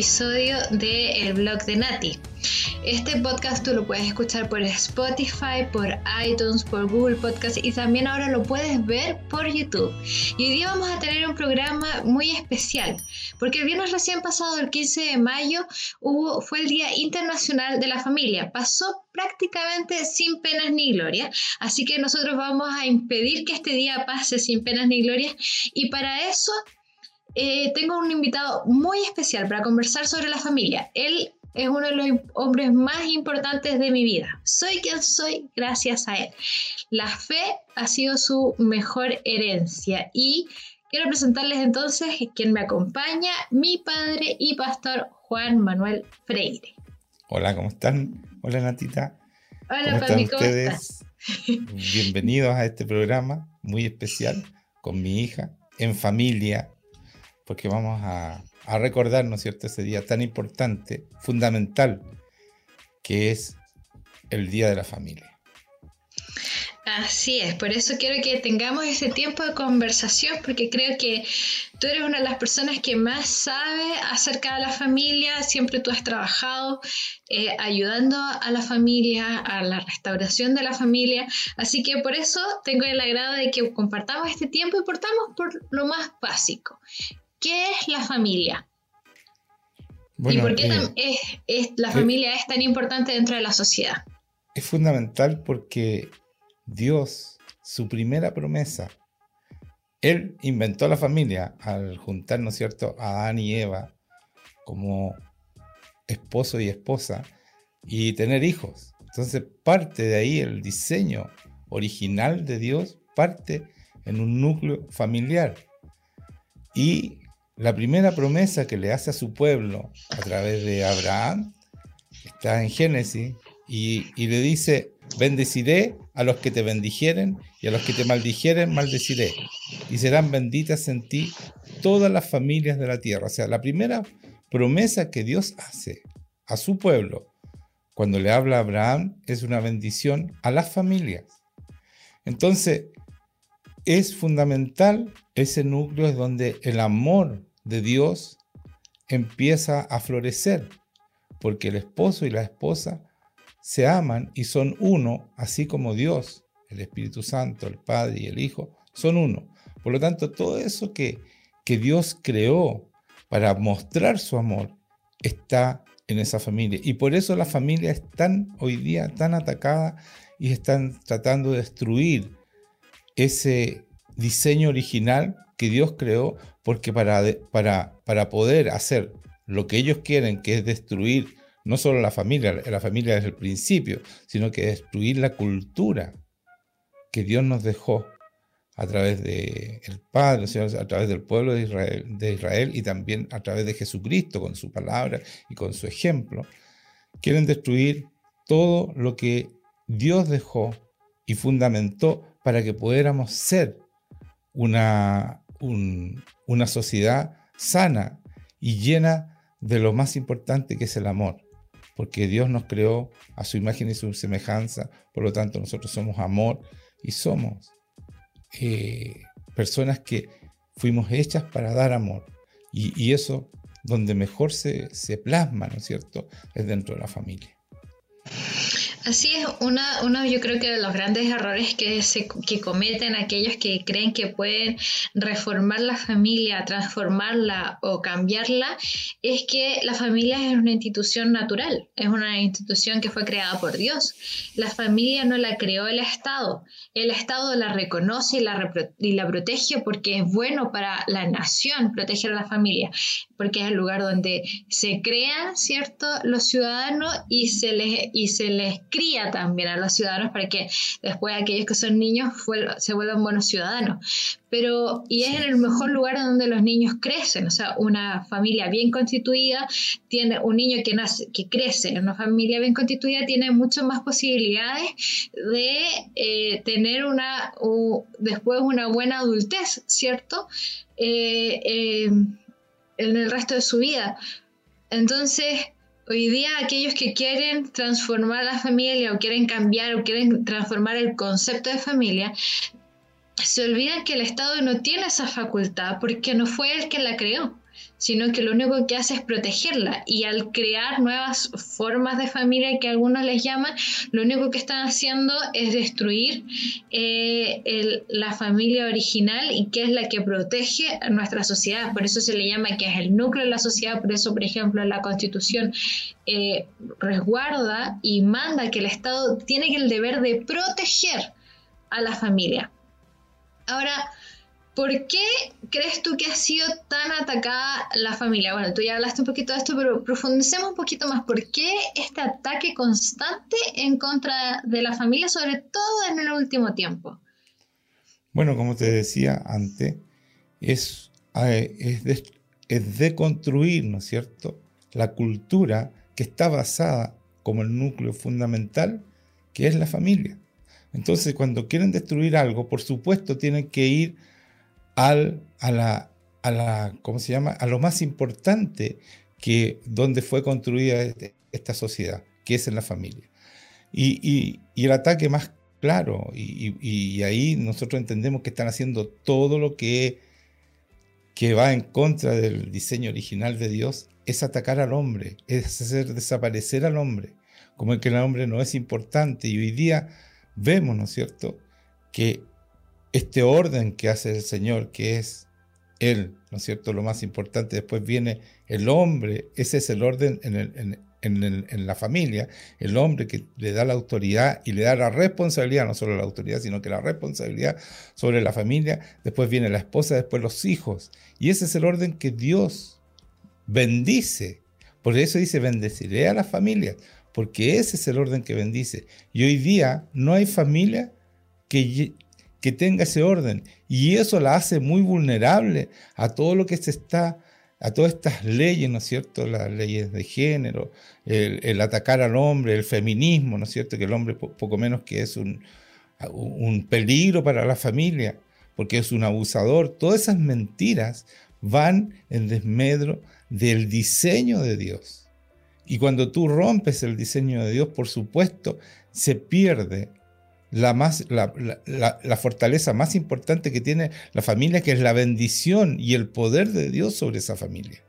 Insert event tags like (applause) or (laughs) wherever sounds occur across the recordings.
episodio de El blog de Nati. Este podcast tú lo puedes escuchar por Spotify, por iTunes, por Google Podcast y también ahora lo puedes ver por YouTube. Y hoy día vamos a tener un programa muy especial, porque el viernes recién pasado, el 15 de mayo, hubo, fue el Día Internacional de la Familia. Pasó prácticamente sin penas ni gloria, así que nosotros vamos a impedir que este día pase sin penas ni gloria y para eso eh, tengo un invitado muy especial para conversar sobre la familia. Él es uno de los hombres más importantes de mi vida. Soy quien soy gracias a él. La fe ha sido su mejor herencia y quiero presentarles entonces quien me acompaña, mi padre y pastor Juan Manuel Freire. Hola, ¿cómo están? Hola Natita. Hola, ¿Cómo están ustedes? (laughs) Bienvenidos a este programa muy especial con mi hija, en familia, porque vamos a, a recordar, ¿no es cierto?, ese día tan importante, fundamental, que es el Día de la Familia. Así es, por eso quiero que tengamos ese tiempo de conversación, porque creo que tú eres una de las personas que más sabe acerca de la familia, siempre tú has trabajado eh, ayudando a la familia, a la restauración de la familia, así que por eso tengo el agrado de que compartamos este tiempo y portamos por lo más básico. ¿Qué es la familia? ¿Y por qué eh, es, la eh, familia es tan importante dentro de la sociedad? Es fundamental porque Dios, su primera promesa, Él inventó la familia al juntar, ¿no es cierto?, a Adán y Eva como esposo y esposa y tener hijos. Entonces parte de ahí el diseño original de Dios, parte en un núcleo familiar. Y la primera promesa que le hace a su pueblo a través de Abraham está en Génesis y, le dice, bendeciré a los que te bendijeren y a los que te maldijeren maldeciré. Y serán benditas en ti todas las familias de la tierra. O sea, la primera promesa que Dios hace a su pueblo cuando le habla a Abraham es una bendición a las familias. Entonces, es fundamental ese núcleo es donde el amor de Dios empieza a florecer, porque el esposo y la esposa se aman y son uno, así como Dios, el Espíritu Santo, el Padre y el Hijo, son uno. Por lo tanto, todo eso que, que Dios creó para mostrar su amor está en esa familia. Y por eso la familia es hoy día tan atacada y están tratando de destruir ese diseño original que Dios creó, porque para, para, para poder hacer lo que ellos quieren, que es destruir no solo la familia, la familia desde el principio, sino que destruir la cultura que Dios nos dejó a través del el Padre, a través del pueblo de Israel, de Israel y también a través de Jesucristo con su palabra y con su ejemplo. Quieren destruir todo lo que Dios dejó y fundamentó para que pudiéramos ser una, una sociedad sana y llena de lo más importante que es el amor, porque Dios nos creó a su imagen y su semejanza, por lo tanto nosotros somos amor y somos eh, personas que fuimos hechas para dar amor. Y, eso donde mejor se, se plasma, ¿no es cierto?, es dentro de la familia. Así es, una, uno yo creo que de los grandes errores que, se, que cometen aquellos que creen que pueden reformar la familia, transformarla o cambiarla, es que la familia es una institución natural, es una institución que fue creada por Dios. La familia no la creó el Estado, el Estado la reconoce y la, y la protege porque es bueno para la nación proteger a la familia, porque es el lugar donde se crean, ¿cierto?, los ciudadanos y se les, y se les cría también a los ciudadanos para que después aquellos que son niños se vuelvan buenos ciudadanos. Pero, y es en el mejor lugar donde los niños crecen, o sea, una familia bien constituida tiene un niño que nace, que crece en una familia bien constituida tiene muchas más posibilidades de eh, tener una, después una buena adultez, ¿cierto? Eh, eh, en el resto de su vida. Entonces, Hoy día aquellos que quieren transformar la familia o quieren cambiar o quieren transformar el concepto de familia, se olvidan que el Estado no tiene esa facultad porque no fue él quien la creó. Sino que lo único que hace es protegerla. Y al crear nuevas formas de familia que algunos les llaman, lo único que están haciendo es destruir eh, la familia original y que es la que protege nuestra sociedad. Por eso se le llama que es el núcleo de la sociedad. Por eso, por ejemplo, la constitución eh, resguarda y manda que el Estado tiene el deber de proteger a la familia. Ahora, ¿Por qué crees tú que ha sido tan atacada la familia? Bueno, tú ya hablaste un poquito de esto, pero profundicemos un poquito más. ¿Por qué este ataque constante en contra de la familia, sobre todo en el último tiempo? Bueno, como te decía antes, es, eh, es, de, es deconstruir, ¿no es cierto?, la cultura que está basada como el núcleo fundamental, que es la familia. Entonces, cuando quieren destruir algo, por supuesto, tienen que ir al, a, la, a la, ¿cómo se llama? A lo más importante que donde fue construida este, esta sociedad, que es en la familia. Y, el ataque más claro, y, ahí nosotros entendemos que están haciendo todo lo que, que va en contra del diseño original de Dios, es atacar al hombre, es hacer desaparecer al hombre, como el que el hombre no es importante. Y hoy día vemos, ¿no es cierto?, que este orden que hace el Señor, que es Él, ¿no es cierto? Lo más importante, después viene el hombre, ese es el orden en, la familia, el hombre que le da la autoridad y le da la responsabilidad, no solo la autoridad, sino que la responsabilidad sobre la familia, después viene la esposa, después los hijos, y ese es el orden que Dios bendice. Por eso dice, bendeciré a la familia, porque ese es el orden que bendice. Y hoy día no hay familia que que tenga ese orden. Y eso la hace muy vulnerable a todo lo que se está, a todas estas leyes, ¿no es cierto? Las leyes de género, el, atacar al hombre, el feminismo, ¿no es cierto? Que el hombre poco menos que es un, un peligro para la familia, porque es un abusador. Todas esas mentiras van en desmedro del diseño de Dios. Y cuando tú rompes el diseño de Dios, por supuesto, se pierde la, más, la, la, fortaleza más importante que tiene la familia, que es la bendición y el poder de Dios sobre esa familia.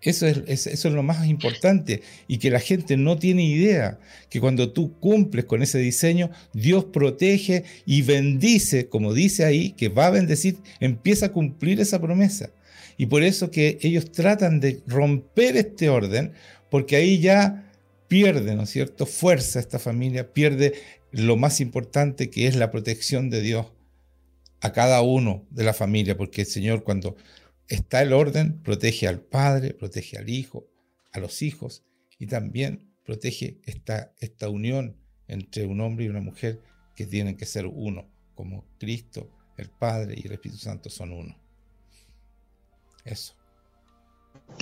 Eso es, eso es lo más importante y que la gente no tiene idea que cuando tú cumples con ese diseño, Dios protege y bendice, como dice ahí, que va a bendecir, empieza a cumplir esa promesa. Y por eso que ellos tratan de romper este orden, porque ahí ya pierde, ¿no es cierto?, fuerza esta familia, pierde lo más importante que es la protección de Dios a cada uno de la familia, porque el Señor cuando está el orden protege al padre, protege al hijo, a los hijos y también protege esta, esta unión entre un hombre y una mujer que tienen que ser uno, como Cristo, el Padre y el Espíritu Santo son uno. Eso.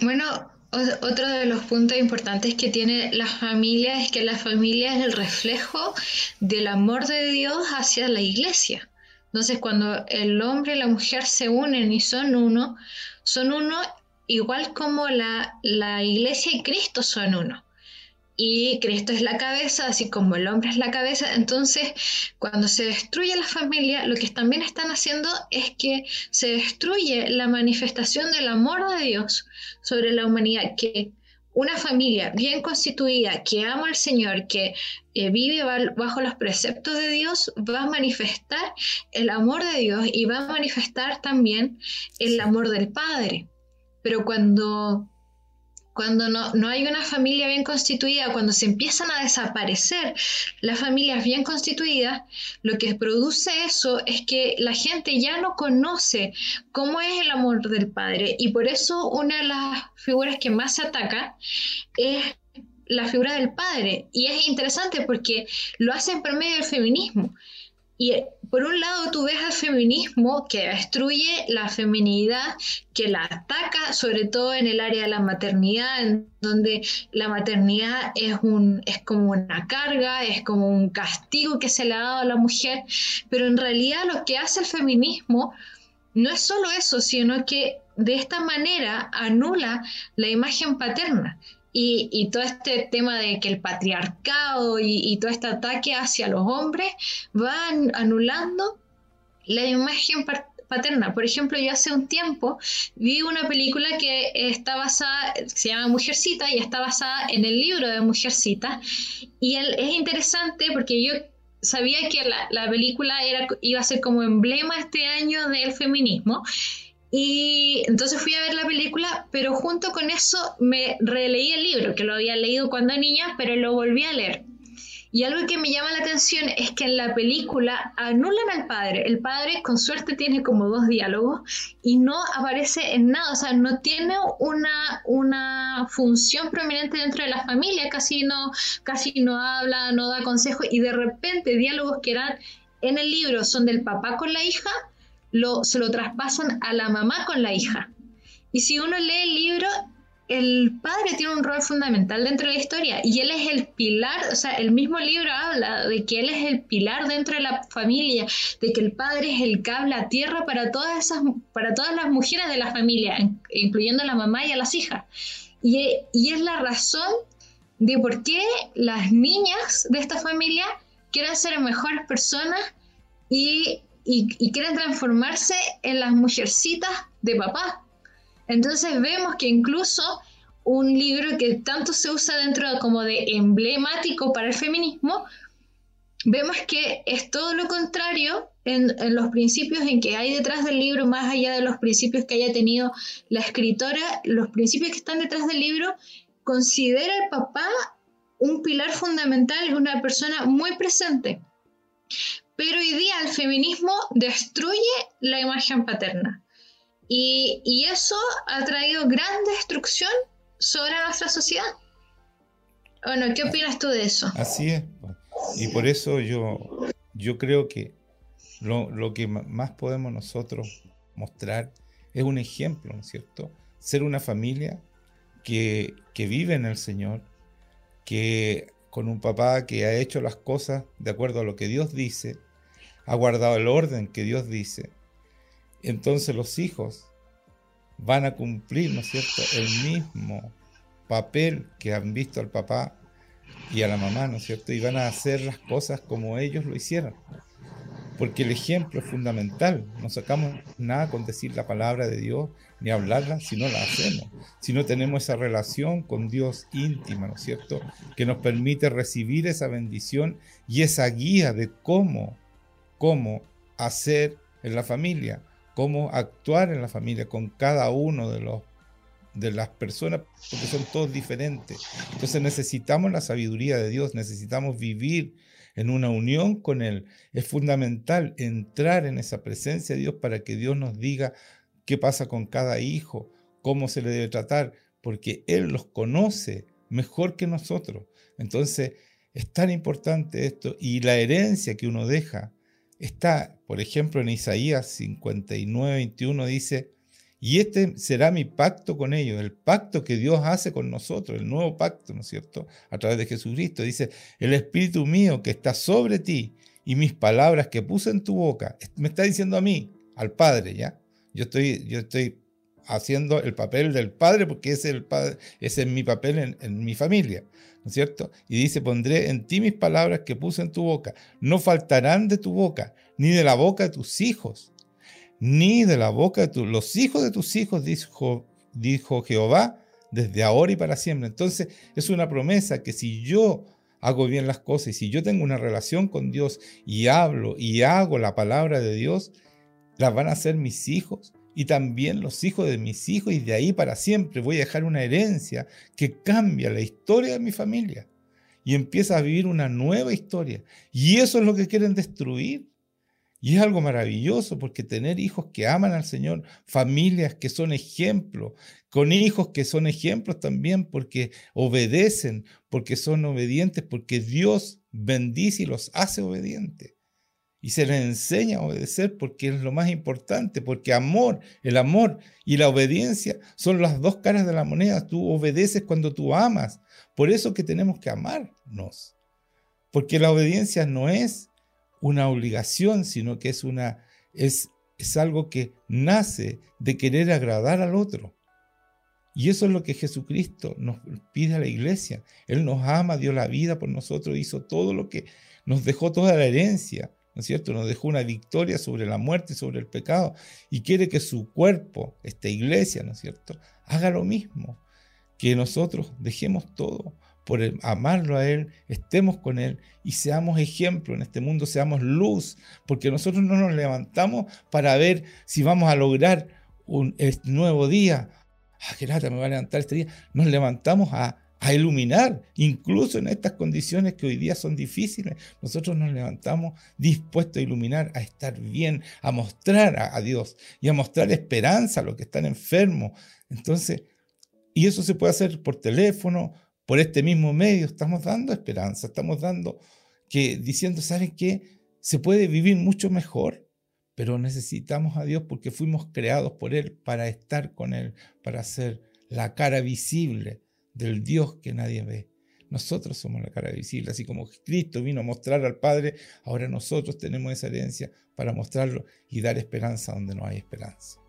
Bueno, otro de los puntos importantes que tiene la familia es que la familia es el reflejo del amor de Dios hacia la iglesia. Entonces, cuando el hombre y la mujer se unen y son uno, son uno igual como la, la iglesia y Cristo son uno y Cristo es la cabeza, así como el hombre es la cabeza. Entonces, cuando se destruye la familia, lo que también están haciendo es que se destruye la manifestación del amor de Dios sobre la humanidad, que una familia bien constituida, que ama al Señor, que eh, vive bajo los preceptos de Dios, va a manifestar el amor de Dios y va a manifestar también el amor del Padre. Pero cuando cuando no, hay una familia bien constituida, cuando se empiezan a desaparecer las familias bien constituidas, lo que produce eso es que la gente ya no conoce cómo es el amor del padre y por eso una de las figuras que más se ataca es la figura del padre. Y es interesante porque lo hacen por medio del feminismo. Y por un lado tú ves al feminismo que destruye la feminidad, que la ataca sobre todo en el área de la maternidad, en donde la maternidad es, un, es como una carga, es como un castigo que se le ha dado a la mujer, pero en realidad lo que hace el feminismo no es solo eso, sino que de esta manera anula la imagen paterna. Y, todo este tema de que el patriarcado y, todo este ataque hacia los hombres van anulando la imagen paterna. Por ejemplo, yo hace un tiempo vi una película que está basada, se llama Mujercita y está basada en el libro de Mujercita. Y es interesante porque yo sabía que la, la, película era, iba a ser como emblema este año del feminismo. Y entonces fui a ver la película, pero junto con eso me releí el libro, que lo había leído cuando niña, pero lo volví a leer. Y algo que me llama la atención es que en la película anulan al padre. El padre con suerte tiene como dos diálogos y no aparece en nada, o sea, no tiene una, una función prominente dentro de la familia, casi no, casi no habla, no da consejos y de repente diálogos que eran en el libro son del papá con la hija, lo, se lo traspasan a la mamá con la hija. Y si uno lee el libro, el padre tiene un rol fundamental dentro de la historia y él es el pilar, o sea, el mismo libro habla de que él es el pilar dentro de la familia, de que el padre es el cable a tierra para todas esas, para todas las mujeres de la familia, incluyendo a la mamá y a las hijas. Y, y es la razón de por qué las niñas de esta familia quieren ser mejores personas y, y, quieren transformarse en las mujercitas de papá entonces vemos que incluso un libro que tanto se usa dentro como de emblemático para el feminismo, vemos que es todo lo contrario en, los principios en que hay detrás del libro, más allá de los principios que haya tenido la escritora, los principios que están detrás del libro, considera al papá un pilar fundamental una persona muy presente. Pero hoy día el feminismo destruye la imagen paterna. Y, eso ha traído gran destrucción sobre nuestra sociedad. Bueno, ¿qué opinas tú de eso? Así es. Y por eso yo, yo creo que lo, lo, que más podemos nosotros mostrar es un ejemplo, ¿no es cierto? Ser una familia que, que vive en el Señor, que con un papá que ha hecho las cosas de acuerdo a lo que Dios dice, ha guardado el orden que Dios dice, entonces los hijos van a cumplir, ¿no es cierto?, el mismo papel que han visto al papá y a la mamá, ¿no es cierto?, y van a hacer las cosas como ellos lo hicieron. Porque el ejemplo es fundamental. No sacamos nada con decir la palabra de Dios ni hablarla si no la hacemos. Si no tenemos esa relación con Dios íntima, ¿no es cierto? Que nos permite recibir esa bendición y esa guía de cómo, cómo hacer en la familia cómo actuar en la familia con cada uno de los de las personas, porque son todos diferentes. Entonces necesitamos la sabiduría de Dios, necesitamos vivir en una unión con Él. Es fundamental entrar en esa presencia de Dios para que Dios nos diga qué pasa con cada hijo, cómo se le debe tratar, porque Él los conoce mejor que nosotros. Entonces es tan importante esto y la herencia que uno deja Está, por ejemplo, en Isaías 59, 21 dice, y este será mi pacto con ellos, el pacto que Dios hace con nosotros, el nuevo pacto, ¿no es cierto? A través de Jesucristo. Dice, el Espíritu mío que está sobre ti y mis palabras que puse en tu boca, me está diciendo a mí, al Padre, ¿ya? Yo estoy, yo estoy haciendo el papel del Padre porque ese es, el padre, ese es mi papel en, en mi familia. ¿No es cierto? Y dice, pondré en ti mis palabras que puse en tu boca. No faltarán de tu boca, ni de la boca de tus hijos, ni de la boca de los hijos de tus hijos, dijo, dijo Jehová, desde ahora y para siempre. Entonces, es una promesa que si yo hago bien las cosas y si yo tengo una relación con Dios y hablo y hago la palabra de Dios, las van a hacer mis hijos y también los hijos de mis hijos y de ahí para siempre voy a dejar una herencia que cambia la historia de mi familia y empieza a vivir una nueva historia. Y eso es lo que quieren destruir. Y es algo maravilloso porque tener hijos que aman al Señor, familias que son ejemplos, con hijos que son ejemplos también porque obedecen, porque son obedientes, porque Dios bendice y los hace obedientes y se les enseña a obedecer porque es lo más importante, porque amor, el amor y la obediencia son las dos caras de la moneda. Tú obedeces cuando tú amas. Por eso que tenemos que amarnos. Porque la obediencia no es una obligación, sino que es una es, es algo que nace de querer agradar al otro. Y eso es lo que Jesucristo nos pide a la iglesia. Él nos ama, dio la vida por nosotros, hizo todo lo que nos dejó toda la herencia ¿no es cierto? Nos dejó una victoria sobre la muerte y sobre el pecado y quiere que su cuerpo, esta iglesia, ¿no es cierto?, haga lo mismo, que nosotros dejemos todo por amarlo a Él, estemos con Él y seamos ejemplo en este mundo, seamos luz, porque nosotros no nos levantamos para ver si vamos a lograr un nuevo día. Ah, qué lata, me va a levantar este día. Nos levantamos a, iluminar, incluso en estas condiciones que hoy día son difíciles. Nosotros nos levantamos dispuestos a iluminar, a estar bien, a mostrar a, Dios y a mostrar esperanza a los que están enfermos. Entonces, y eso se puede hacer por teléfono, por este mismo medio. Estamos dando esperanza, estamos dando que diciendo, ¿saben qué? Se puede vivir mucho mejor, pero necesitamos a Dios porque fuimos creados por Él para estar con Él, para ser la cara visible del Dios que nadie ve. Nosotros somos la cara visible, así como Cristo vino a mostrar al Padre, ahora nosotros tenemos esa herencia para mostrarlo y dar esperanza donde no hay esperanza.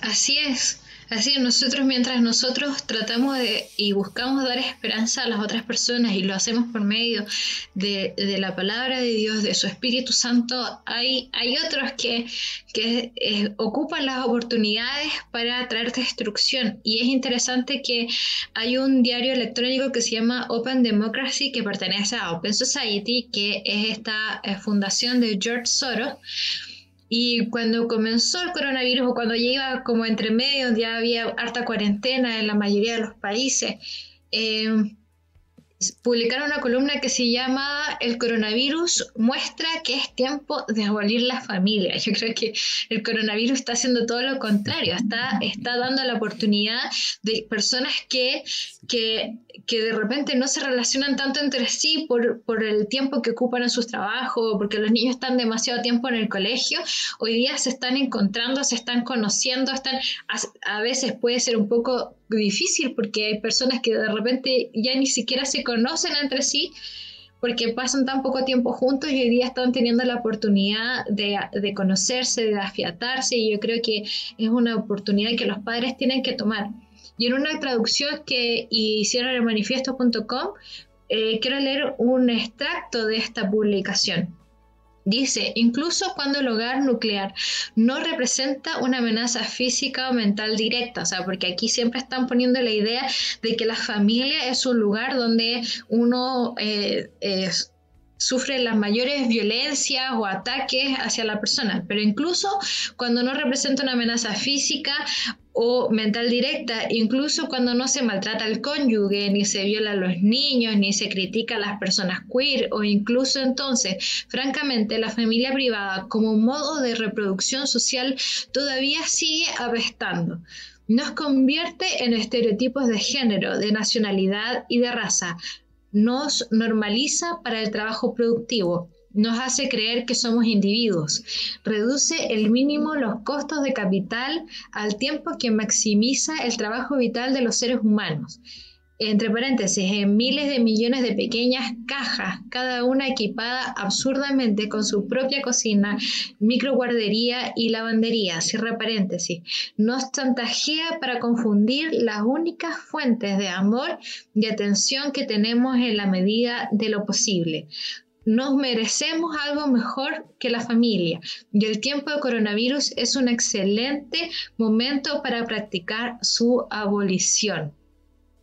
Así es. Así, nosotros mientras nosotros tratamos de y buscamos dar esperanza a las otras personas y lo hacemos por medio de, la palabra de Dios, de su Espíritu Santo, hay, hay otros que, que eh, ocupan las oportunidades para traer destrucción. Y es interesante que hay un diario electrónico que se llama Open Democracy, que pertenece a Open Society, que es esta eh, fundación de George Soros y cuando comenzó el coronavirus o cuando iba como entre medio, ya había harta cuarentena en la mayoría de los países, eh, publicaron una columna que se llama El coronavirus muestra que es tiempo de abolir la familia. (laughs) Yo creo que el coronavirus está haciendo todo lo contrario, está, está dando la oportunidad de personas que, que, que de repente no se relacionan tanto entre sí por, por el tiempo que ocupan en sus trabajos, porque los niños están demasiado tiempo en el colegio, hoy día se están encontrando, se están conociendo, están a veces puede ser un poco difícil porque hay personas que de repente ya ni siquiera se conocen entre sí porque pasan tan poco tiempo juntos y hoy día están teniendo la oportunidad de, de, conocerse, de afiatarse y yo creo que es una oportunidad que los padres tienen que tomar. Y en una traducción que hicieron en manifiesto.com, eh, quiero leer un extracto de esta publicación. Dice, incluso cuando el hogar nuclear no representa una amenaza física o mental directa, o sea, porque aquí siempre están poniendo la idea de que la familia es un lugar donde uno eh, sufre las mayores violencias o ataques hacia la persona, pero incluso cuando no representa una amenaza física o mental directa, incluso cuando no se maltrata al cónyuge, ni se viola a los niños, ni se critica a las personas queer, o incluso entonces, francamente, la familia privada como modo de reproducción social todavía sigue apestando. Nos convierte en estereotipos de género, de nacionalidad y de raza. Nos normaliza para el trabajo productivo nos hace creer que somos individuos, reduce el mínimo los costos de capital al tiempo que maximiza el trabajo vital de los seres humanos. Entre paréntesis, en miles de millones de pequeñas cajas, cada una equipada absurdamente con su propia cocina, microguardería y lavandería, cierra paréntesis, nos chantajea para confundir las únicas fuentes de amor y atención que tenemos en la medida de lo posible nos merecemos algo mejor que la familia y el tiempo de coronavirus es un excelente momento para practicar su abolición.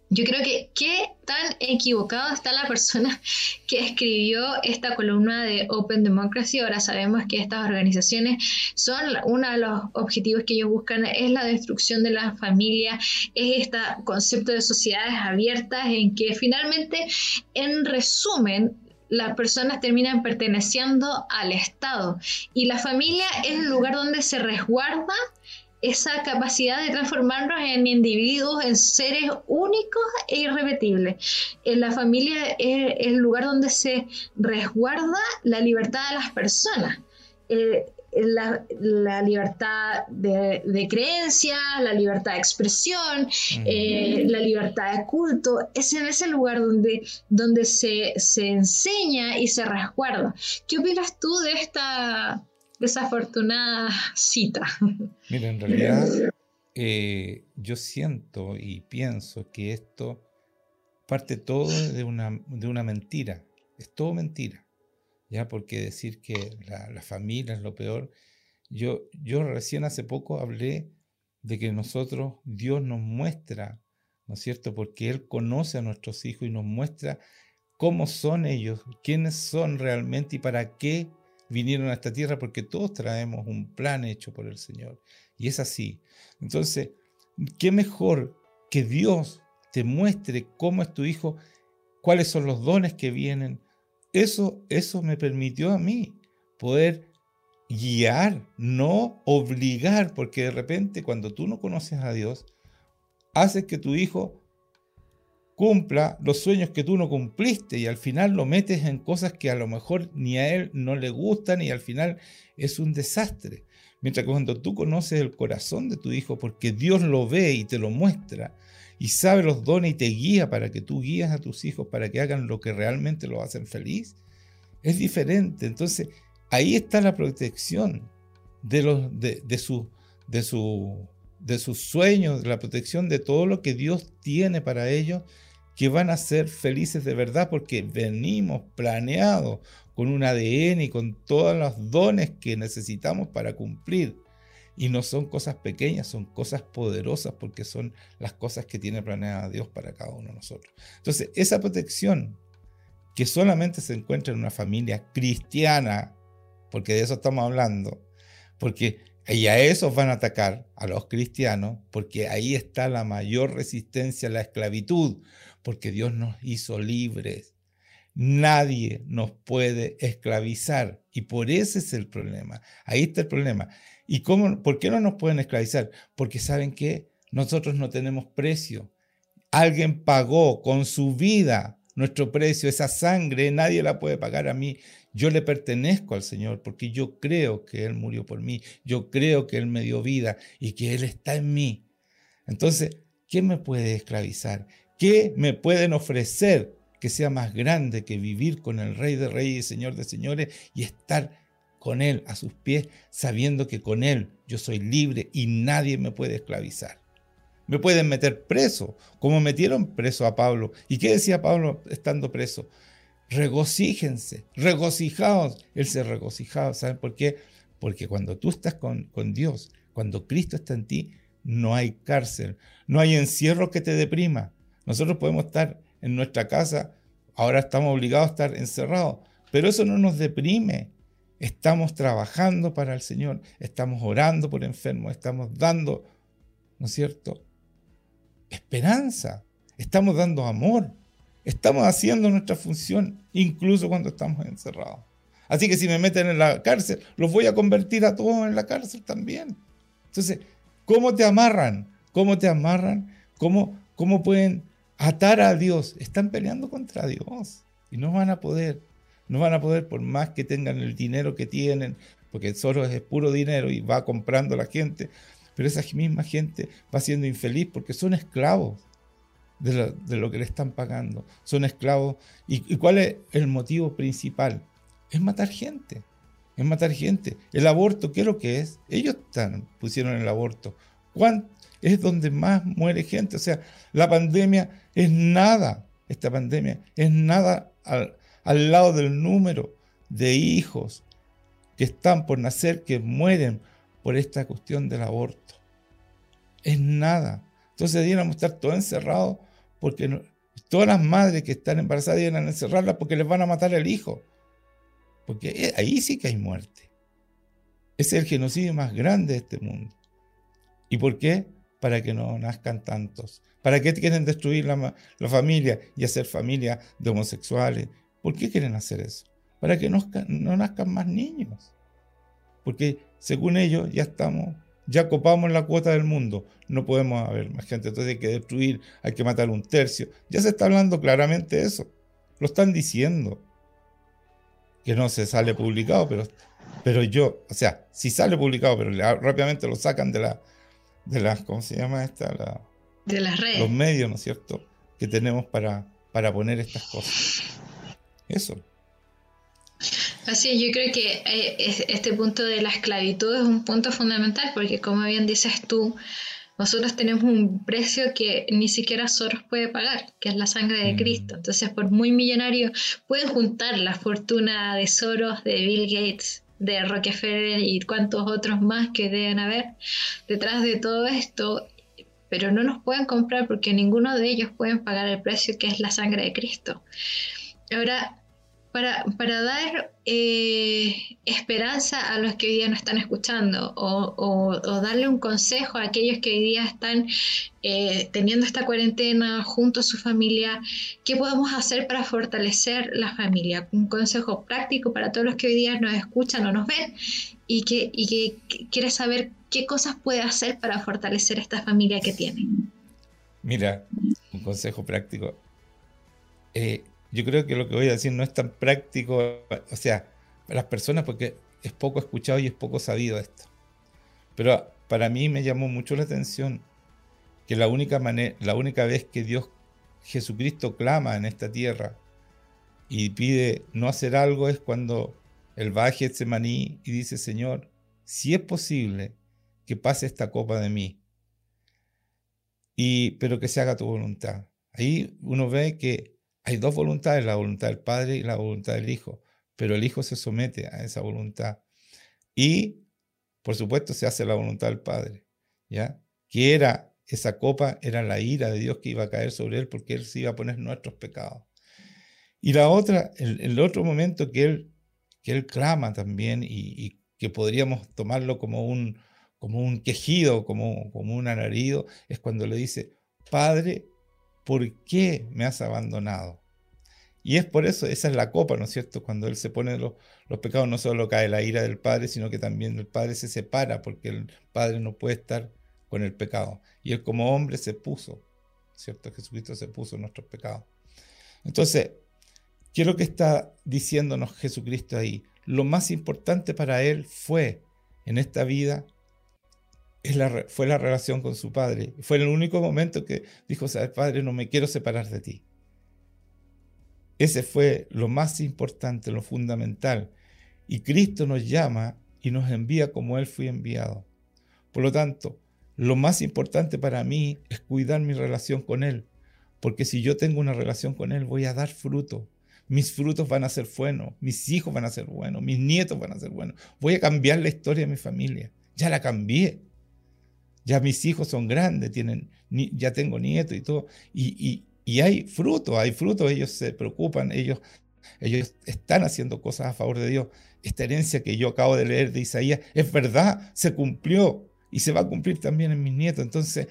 Yo creo que qué tan equivocado está la persona (laughs) que escribió esta columna de Open Democracy. Ahora sabemos que estas organizaciones son uno de los objetivos que ellos buscan es la destrucción de la familia, es este concepto de sociedades abiertas en que finalmente, en resumen, las personas terminan perteneciendo al Estado y la familia es el lugar donde se resguarda esa capacidad de transformarnos en individuos, en seres únicos e irrepetibles. En la familia es el lugar donde se resguarda la libertad de las personas. Eh, la, libertad de, creencia, la libertad de expresión, eh, la libertad de culto. Es en ese lugar donde, donde se, enseña y se resguarda. ¿Qué opinas tú de esta desafortunada cita? (laughs) Mira, en realidad eh, yo siento y pienso que esto parte todo de una, de una mentira. Es todo mentira. Ya porque decir que la, familia es lo peor. Yo, yo recién hace poco hablé de que nosotros, Dios nos muestra, ¿no es cierto? Porque Él conoce a nuestros hijos y nos muestra cómo son ellos, quiénes son realmente y para qué vinieron a esta tierra, porque todos traemos un plan hecho por el Señor. Y es así. Entonces, ¿qué mejor que Dios te muestre cómo es tu hijo, cuáles son los dones que vienen? Eso, eso me permitió a mí poder guiar, no obligar, porque de repente cuando tú no conoces a Dios, haces que tu hijo cumpla los sueños que tú no cumpliste y al final lo metes en cosas que a lo mejor ni a él no le gustan y al final es un desastre. Mientras que cuando tú conoces el corazón de tu hijo porque Dios lo ve y te lo muestra y sabe los dones y te guía para que tú guías a tus hijos para que hagan lo que realmente lo hacen feliz, es diferente. Entonces ahí está la protección de, los, de, de, su, de, su, de sus sueños, la protección de todo lo que Dios tiene para ellos, que van a ser felices de verdad porque venimos planeados con un ADN y con todos los dones que necesitamos para cumplir. Y no son cosas pequeñas, son cosas poderosas porque son las cosas que tiene planeada Dios para cada uno de nosotros. Entonces, esa protección que solamente se encuentra en una familia cristiana, porque de eso estamos hablando, porque y a esos van a atacar, a los cristianos, porque ahí está la mayor resistencia a la esclavitud, porque Dios nos hizo libres. Nadie nos puede esclavizar y por ese es el problema. Ahí está el problema. ¿Y cómo, por qué no nos pueden esclavizar? Porque saben que nosotros no tenemos precio. Alguien pagó con su vida nuestro precio, esa sangre, nadie la puede pagar a mí. Yo le pertenezco al Señor porque yo creo que Él murió por mí, yo creo que Él me dio vida y que Él está en mí. Entonces, ¿qué me puede esclavizar? ¿Qué me pueden ofrecer que sea más grande que vivir con el Rey de Reyes y Señor de Señores y estar con Él a sus pies, sabiendo que con Él yo soy libre y nadie me puede esclavizar? Me pueden meter preso, como metieron preso a Pablo. ¿Y qué decía Pablo estando preso? Regocíjense, regocijaos. Él se regocijaba. ¿Saben por qué? Porque cuando tú estás con, con Dios, cuando Cristo está en ti, no hay cárcel, no hay encierro que te deprima. Nosotros podemos estar en nuestra casa, ahora estamos obligados a estar encerrados, pero eso no nos deprime. Estamos trabajando para el Señor, estamos orando por enfermos, estamos dando, ¿no es cierto? esperanza, estamos dando amor, estamos haciendo nuestra función incluso cuando estamos encerrados. Así que si me meten en la cárcel, los voy a convertir a todos en la cárcel también. Entonces, ¿cómo te amarran? ¿Cómo te amarran? ¿Cómo, cómo pueden atar a Dios? Están peleando contra Dios y no van a poder. No van a poder por más que tengan el dinero que tienen, porque solo es puro dinero y va comprando la gente pero esa misma gente va siendo infeliz porque son esclavos de lo, que le están pagando. Son esclavos. ¿Y, cuál es el motivo principal? Es matar gente. Es matar gente. El aborto, ¿qué es lo que es? Ellos están, pusieron el aborto. ¿Cuánto? Es donde más muere gente. O sea, la pandemia es nada. Esta pandemia es nada al, al lado del número de hijos que están por nacer, que mueren por esta cuestión del aborto es nada. Entonces deberíamos estar todos encerrados porque todas las madres que están embarazadas deben encerrarlas porque les van a matar el hijo. Porque eh, ahí sí que hay muerte. Es el genocidio más grande de este mundo. ¿Y por qué? Para que no nazcan tantos. ¿Para qué quieren destruir la, familia y hacer familia de homosexuales? ¿Por qué quieren hacer eso? Para que no, no nazcan más niños. Porque según ellos ya estamos ya copamos la cuota del mundo, no podemos haber más gente, entonces hay que destruir, hay que matar un tercio. Ya se está hablando claramente eso, lo están diciendo. Que no se sale publicado, pero, pero yo, o sea, si sale publicado, pero rápidamente lo sacan de la, de las, ¿cómo se llama esta? La, de las redes. Los medios, ¿no es cierto? Que tenemos para, para poner estas cosas. Eso. Así es, yo creo que eh, este punto de la esclavitud es un punto fundamental porque como bien dices tú, nosotros tenemos un precio que ni siquiera Soros puede pagar, que es la sangre de mm. Cristo. Entonces, por muy millonario, pueden juntar la fortuna de Soros, de Bill Gates, de Rockefeller y cuantos otros más que deben haber detrás de todo esto, pero no nos pueden comprar porque ninguno de ellos pueden pagar el precio que es la sangre de Cristo. Ahora, para, dar eh, esperanza a los que hoy día no están escuchando o, darle un consejo a aquellos que hoy día están eh, teniendo esta cuarentena junto a su familia, ¿qué podemos hacer para fortalecer la familia? Un consejo práctico para todos los que hoy día nos escuchan o nos ven y que, y que quiere saber qué cosas puede hacer para fortalecer esta familia que tiene. Mira, un consejo práctico. Eh, yo creo que lo que voy a decir no es tan práctico, o sea, para las personas, porque es poco escuchado y es poco sabido esto. Pero para mí me llamó mucho la atención que la única, manera, la única vez que Dios, Jesucristo, clama en esta tierra y pide no hacer algo es cuando él va a Getsemaní y dice, Señor, si es posible que pase esta copa de mí, y, pero que se haga tu voluntad. Ahí uno ve que hay dos voluntades, la voluntad del Padre y la voluntad del Hijo, pero el Hijo se somete a esa voluntad. Y, por supuesto, se hace la voluntad del Padre, ¿ya? Que era, esa copa era la ira de Dios que iba a caer sobre él porque él se iba a poner nuestros pecados. Y la otra, el, otro momento que él, que él clama también y, que podríamos tomarlo como un, como un quejido, como, como un alarido, es cuando le dice, Padre, ¿por qué me has abandonado? Y es por eso, esa es la copa, ¿no es cierto? Cuando Él se pone los, pecados, no solo cae la ira del Padre, sino que también el Padre se separa porque el Padre no puede estar con el pecado. Y Él como hombre se puso, ¿cierto? Jesucristo se puso en nuestros pecados. Entonces, ¿qué es lo que está diciéndonos Jesucristo ahí? Lo más importante para Él fue en esta vida la, fue la relación con su padre. Fue el único momento que dijo, ¿sabes, padre? No me quiero separar de ti. Ese fue lo más importante, lo fundamental. Y Cristo nos llama y nos envía como Él fue enviado. Por lo tanto, lo más importante para mí es cuidar mi relación con Él. Porque si yo tengo una relación con Él, voy a dar fruto. Mis frutos van a ser buenos, mis hijos van a ser buenos, mis nietos van a ser buenos. Voy a cambiar la historia de mi familia. Ya la cambié. Ya mis hijos son grandes, tienen, ya tengo nietos y todo. Y, hay fruto, hay fruto, ellos se preocupan, ellos, ellos están haciendo cosas a favor de Dios. Esta herencia que yo acabo de leer de Isaías es verdad, se cumplió y se va a cumplir también en mis nietos. Entonces,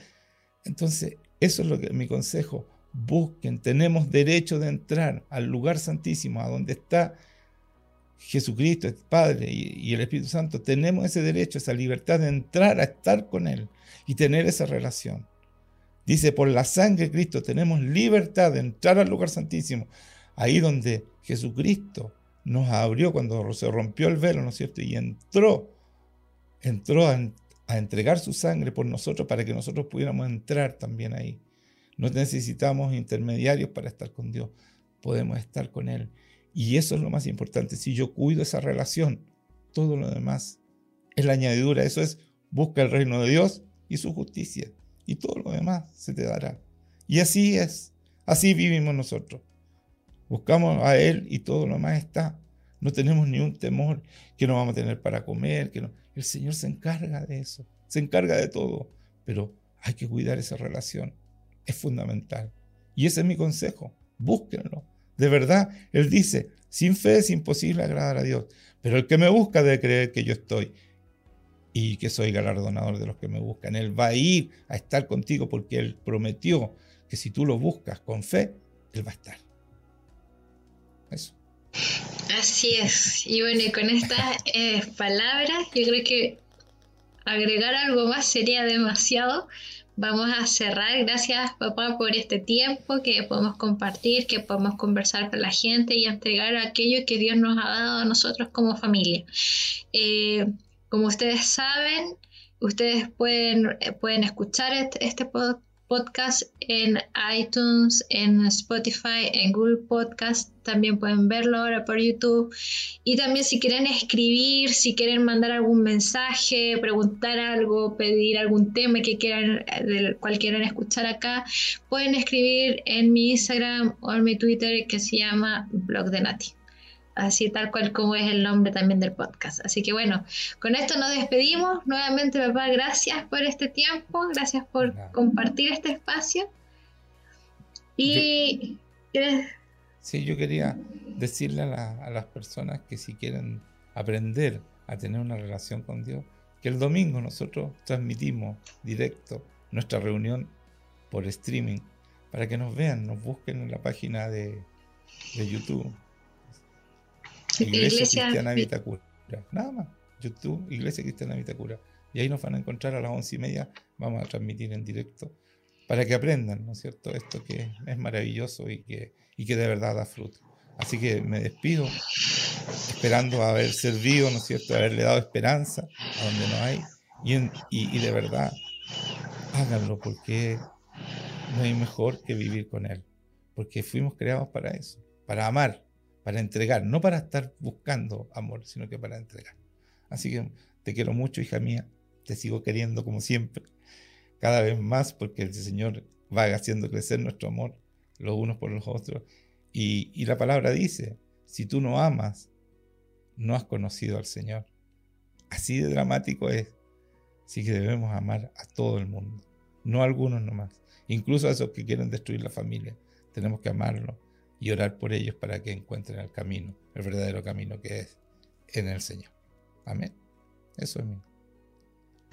entonces eso es lo que mi consejo. Busquen, tenemos derecho de entrar al lugar santísimo, a donde está Jesucristo, el Padre y, el Espíritu Santo, tenemos ese derecho, esa libertad de entrar a estar con Él y tener esa relación. Dice, por la sangre de Cristo tenemos libertad de entrar al lugar santísimo, ahí donde Jesucristo nos abrió cuando se rompió el velo, ¿no es cierto? Y entró, entró a, a entregar su sangre por nosotros para que nosotros pudiéramos entrar también ahí. No necesitamos intermediarios para estar con Dios, podemos estar con Él. Y eso es lo más importante. Si yo cuido esa relación, todo lo demás es la añadidura. Eso es, busca el reino de Dios y su justicia. Y todo lo demás se te dará. Y así es. Así vivimos nosotros. Buscamos a Él y todo lo demás está. No tenemos ni un temor que no vamos a tener para comer. Que no. El Señor se encarga de eso. Se encarga de todo. Pero hay que cuidar esa relación. Es fundamental. Y ese es mi consejo. Búsquenlo. De verdad, Él dice, sin fe es imposible agradar a Dios, pero el que me busca debe creer que yo estoy y que soy galardonador de los que me buscan. Él va a ir a estar contigo porque Él prometió que si tú lo buscas con fe, Él va a estar. Eso. Así es. Y bueno, con estas eh, palabras, yo creo que agregar algo más sería demasiado, Vamos a cerrar. Gracias, papá, por este tiempo que podemos compartir, que podemos conversar con la gente y entregar aquello que Dios nos ha dado a nosotros como familia. Eh, como ustedes saben, ustedes pueden, pueden escuchar este, este podcast podcast en iTunes, en Spotify, en Google Podcast. También pueden verlo ahora por YouTube. Y también si quieren escribir, si quieren mandar algún mensaje, preguntar algo, pedir algún tema que quieran, del cual quieran escuchar acá, pueden escribir en mi Instagram o en mi Twitter que se llama Blog de Nati así tal cual como es el nombre también del podcast. Así que bueno, con esto nos despedimos. Nuevamente, papá, gracias por este tiempo, gracias por compartir este espacio. Y... sí, yo quería decirle a, las personas que si quieren aprender a tener una relación con Dios, que el domingo nosotros transmitimos directo nuestra reunión por streaming para que nos vean, nos busquen en la página de, de YouTube Iglesia, Cristiana Vitacura. Nada más. YouTube, Iglesia Cristiana Vitacura. Y ahí nos van a encontrar a las once y media. Vamos a transmitir en directo para que aprendan, ¿no es cierto? Esto que es maravilloso y que, y que de verdad da fruto. Así que me despido esperando haber servido, ¿no es cierto? Haberle dado esperanza a donde no hay. Y, y de verdad, háganlo porque no hay mejor que vivir con Él. Porque fuimos creados para eso, para amar para entregar, no para estar buscando amor, sino que para entregar. Así que te quiero mucho, hija mía, te sigo queriendo como siempre, cada vez más, porque el Señor va haciendo crecer nuestro amor los unos por los otros. Y, la palabra dice, si tú no amas, no has conocido al Señor. Así de dramático es. Así que debemos amar a todo el mundo, no a algunos nomás. Incluso a esos que quieren destruir la familia. Tenemos que amarlo y orar por ellos para que encuentren el camino, el verdadero camino que es en el Señor. Amén. Eso es mío.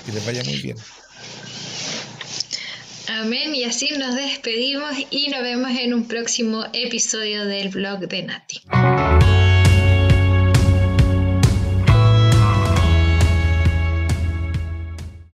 Que les vaya muy bien. Amén. Y así nos despedimos y nos vemos en un próximo episodio del blog de Nati.